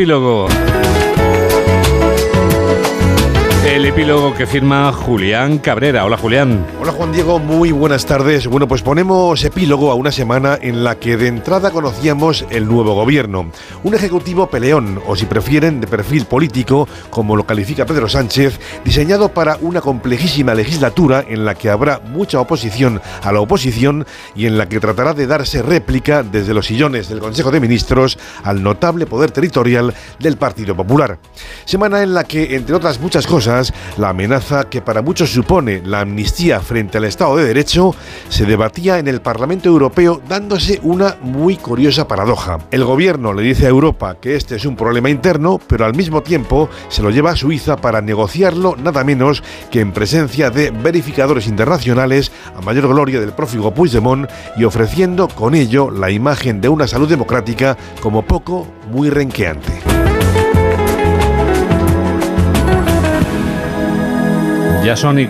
epílogo. Epílogo que firma Julián Cabrera. Hola Julián. Hola Juan Diego, muy buenas tardes. Bueno, pues ponemos epílogo a una semana en la que de entrada conocíamos el nuevo gobierno. Un ejecutivo peleón, o si prefieren, de perfil político, como lo califica Pedro Sánchez, diseñado para una complejísima legislatura en la que habrá mucha oposición a la oposición y en la que tratará de darse réplica desde los sillones del Consejo de Ministros al notable poder territorial del Partido Popular. Semana en la que, entre otras muchas cosas, la amenaza que para muchos supone la amnistía frente al Estado de Derecho se debatía en el Parlamento Europeo dándose una muy curiosa paradoja. El gobierno le dice a Europa que este es un problema interno, pero al mismo tiempo se lo lleva a Suiza para negociarlo nada menos que en presencia de verificadores internacionales a mayor gloria del prófugo Puigdemont y ofreciendo con ello la imagen de una salud democrática como poco muy renqueante. Ya son